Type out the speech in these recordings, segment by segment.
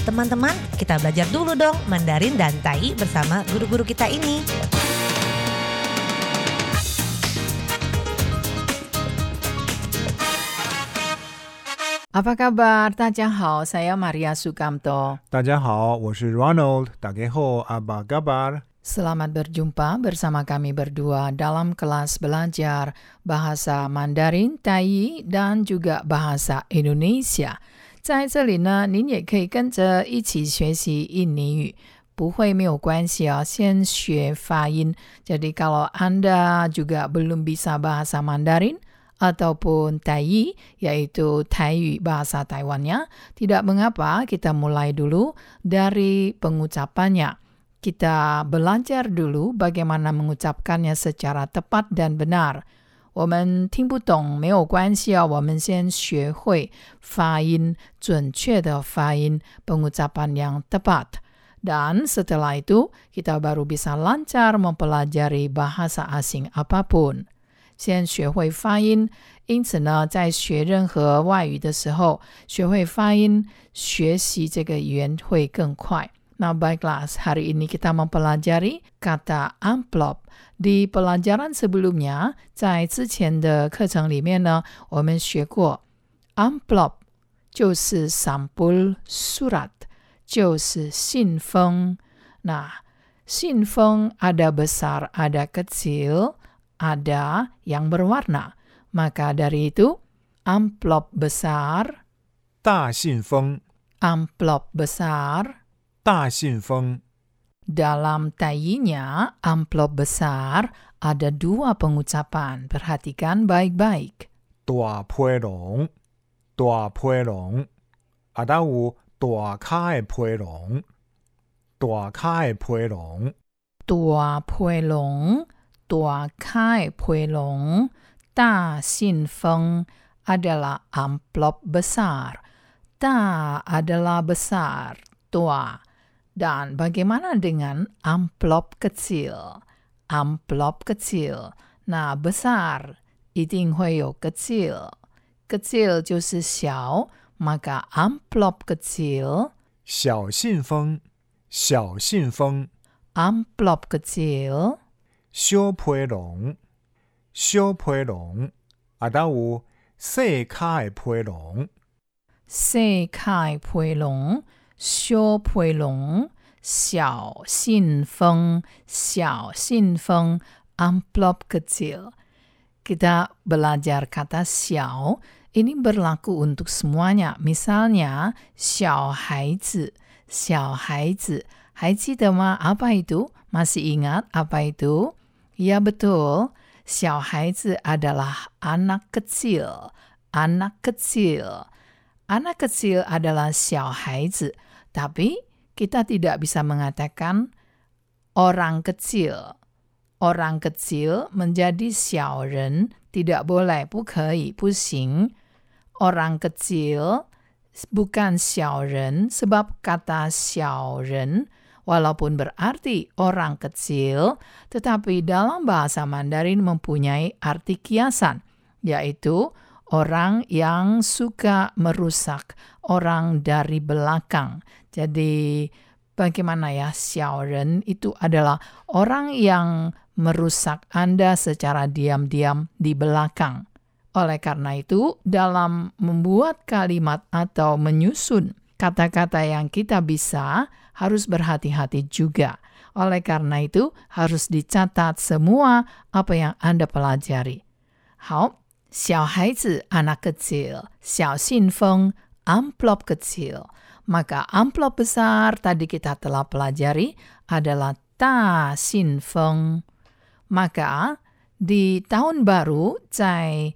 Teman-teman, kita belajar dulu dong Mandarin dan Tai bersama guru-guru kita ini. Apa kabar? Tadjahau, saya Maria Sukamto. Tadjahau, saya Ronald. Tajahau, apa kabar? Selamat berjumpa bersama kami berdua dalam kelas belajar bahasa Mandarin, Tai, dan juga bahasa Indonesia. 在这里呢，您也可以跟着一起学习印尼语。不会没有关系哦，先学发音。Jadi kalau Anda juga belum bisa bahasa Mandarin ataupun Tai, yaitu Tai bahasa Taiwannya, tidak mengapa kita mulai dulu dari pengucapannya. Kita belajar dulu bagaimana mengucapkannya secara tepat dan benar. 我们听不懂没有关系哦，我们先学会发音，准确的发音pengucapan yang tepat. Dan setelah itu, kita baru bisa lancar mempelajari bahasa asing apapun. 先学会发音，因此呢，在学任何外语的时候，学会发音，学习这个语言会更快。 Nah, baiklah, hari ini kita mempelajari kata amplop. Di pelajaran sebelumnya, 在之前的课程里面呢，我们学过 amplop 就是 sampul surat，就是信封。那信封 ada besar, ada kecil, ada yang berwarna. Maka dari itu, amplop besar, 大信封， amplop besar, 大信封， dalam tainya amplop besar ada dua pengucapan. Perhatikan baik-baik. 大批笼，大批笼，啊，达有大卡的批笼，大卡的批笼， Tua puelong, tua kai puelong, ta xin feng adalah amplop besar. Ta adalah besar, tua. Dan bagaimana dengan amplop kecil? Amplop kecil. Nah, besar 一定会有 kecil. Kecil 就是小, maka amplop kecil 小信封，小信封，amplop kecil 小批笼，小批笼，啊，达有细卡的批笼，se kai pui long, xiu pui long, 小信封,小信封, amplop kecil. Kita belajar kata xiao, ini berlaku untuk semuanya. Misalnya, 小孩子,小孩子,还记得吗? Apa itu? Masih ingat apa itu? Ya betul, 小孩子 adalah anak kecil, anak kecil. Anak kecil adalah 小孩子, tapi kita tidak bisa mengatakan orang kecil. Orang kecil menjadi 小人 tidak boleh, 不可以,不行. Orang kecil bukan 小人 sebab kata 小人 walaupun berarti orang kecil, tetapi dalam bahasa Mandarin mempunyai arti kiasan, yaitu orang yang suka merusak orang dari belakang. Jadi bagaimana ya Xiaoren itu adalah orang yang merusak Anda secara diam-diam di belakang. Oleh karena itu, dalam membuat kalimat atau menyusun kata-kata yang kita bisa harus berhati-hati juga. Oleh karena itu, harus dicatat semua apa yang Anda pelajari. 好，小孩子 anak kecil, 小信封 amplop kecil. Maka amplop besar tadi kita telah pelajari adalah ta xin feng. Maka di tahun baru, 在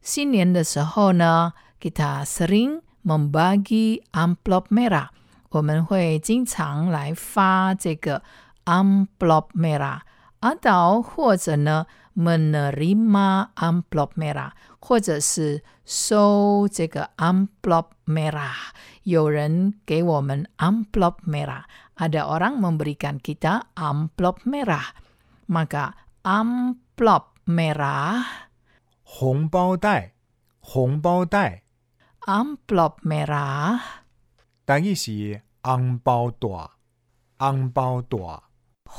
新年的时候呢，kita sering membagi amplop merah. 我们会经常来发这个 amplop merah atau 或者呢 menerima amplop merah 或者是收这个 amplop merah 有人给我们 amplop merah ada orang memberikan kita amplop merah maka amplop merah 红包袋，红包袋， amplop merah 等于是 红包大，红包大，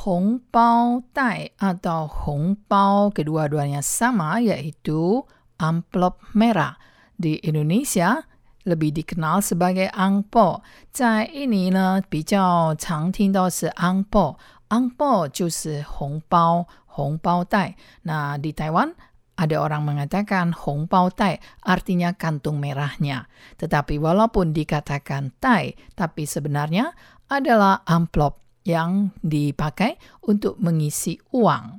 Hong Pao Tai atau Hong Pao kedua-duanya sama yaitu amplop merah. Di Indonesia lebih dikenal sebagai angpo. Cai ini ne, bijau chang ting si angpo. Angpo jusi Hong Pao, Hong Pao Tai. Nah, di Taiwan ada orang mengatakan Hong Pao Tai artinya kantung merahnya. Tetapi walaupun dikatakan Tai, tapi sebenarnya adalah amplop yang dipakai untuk mengisi uang.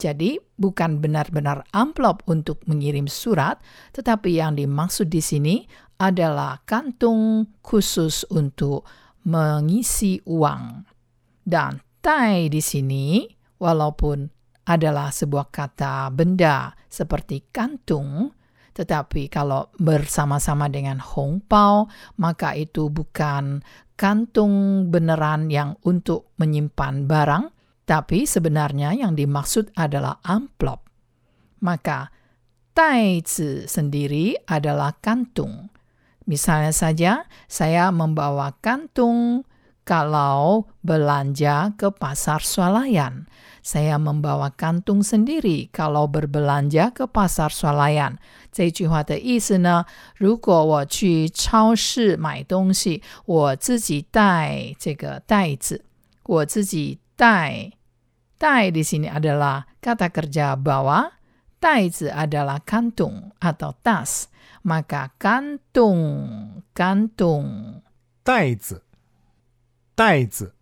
Jadi bukan benar-benar amplop untuk mengirim surat, tetapi yang dimaksud di sini adalah kantung khusus untuk mengisi uang. Dan tai di sini walaupun adalah sebuah kata benda seperti kantung, tetapi kalau bersama-sama dengan hongpao, maka itu bukan kantung beneran yang untuk menyimpan barang, tapi sebenarnya yang dimaksud adalah amplop. Maka taizi sendiri adalah kantung. Misalnya saja, saya membawa kantung kalau belanja ke pasar swalayan. Saya membawa kantung sendiri kalau berbelanja ke pasar swalayan. 这句话的意思呢，如果我去超市买东西，我自己带这个袋子，我自己带。带 di sini adalah kata kerja bawa, 袋子 adalah kantung atau tas. Maka kantung, kantung 袋子， 袋子，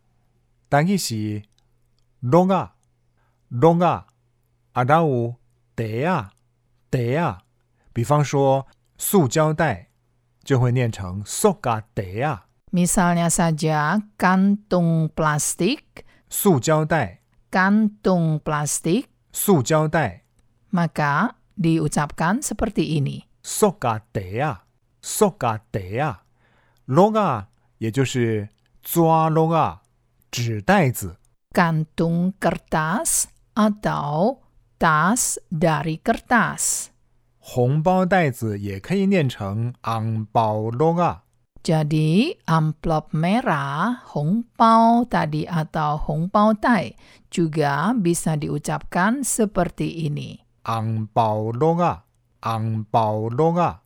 但伊是笼啊，笼啊，啊，然有袋啊，袋啊。比方说，塑胶袋就会念成塑胶袋啊，Misalnya saja kantung plastik, 塑胶袋，kantung plastik, 塑胶袋，maka diucapkan seperti ini. 塑胶袋啊，塑胶袋啊，笼啊，也就是 抓笼啊，纸袋子。 Kantung kertas atau tas dari kertas. 红包袋子也可以念成昂包笼啊。 Jadi amplop merah, hongpao tadi atau hongpao tai juga bisa diucapkan seperti ini. 昂包笼啊，昂包笼啊。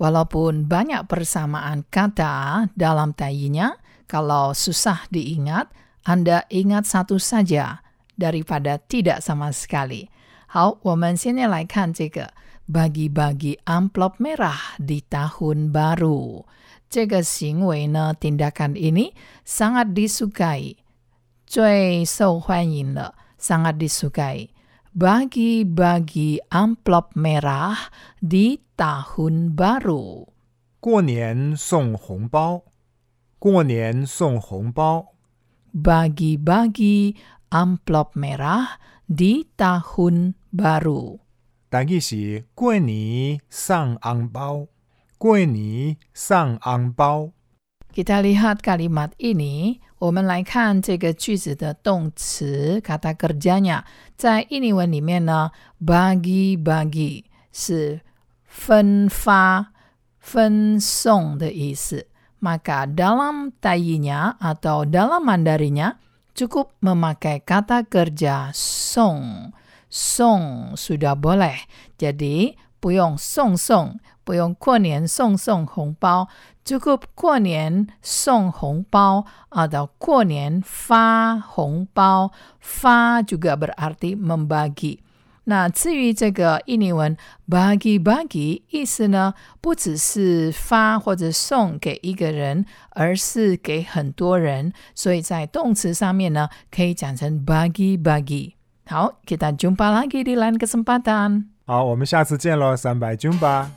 Walaupun banyak persamaan kata dalam tayinya, kalau susah diingat, Anda ingat satu saja daripada tidak sama sekali. 好，我们现在来看这个 bagi-bagi amplop merah di tahun baru. 这个行为呢，tindakan ini sangat disukai, 最受欢迎了，sangat disukai. Bagi-bagi amplop merah di tahun baru. 过年送红包， 过年送红包。 Bagi-bagi amplop merah di tahun baru. 但伊是过年送红包，过年送红包。 Kita lihat kalimat ini, 我们来看这个句子的动词 kata kerjanya。在印尼文里面呢，bagi-bagi 是分发、分送的意思。 maka dalam tayinya atau dalam mandarinya cukup memakai kata kerja song. Song sudah boleh. Jadi, puyong song song, puyong kuanian song song hong pao, cukup kuanian song hong pao, atau kuanian fa hong pao. Fa juga berarti membagi. 那至于这个印尼文 bagi bagi 意思呢，不只是发或者送给一个人，而是给很多人，所以在动词上面呢，可以讲成 bagi bagi。好，kita jumpa lagi di lain kesempatan。好，我们下次见喽，三百军吧。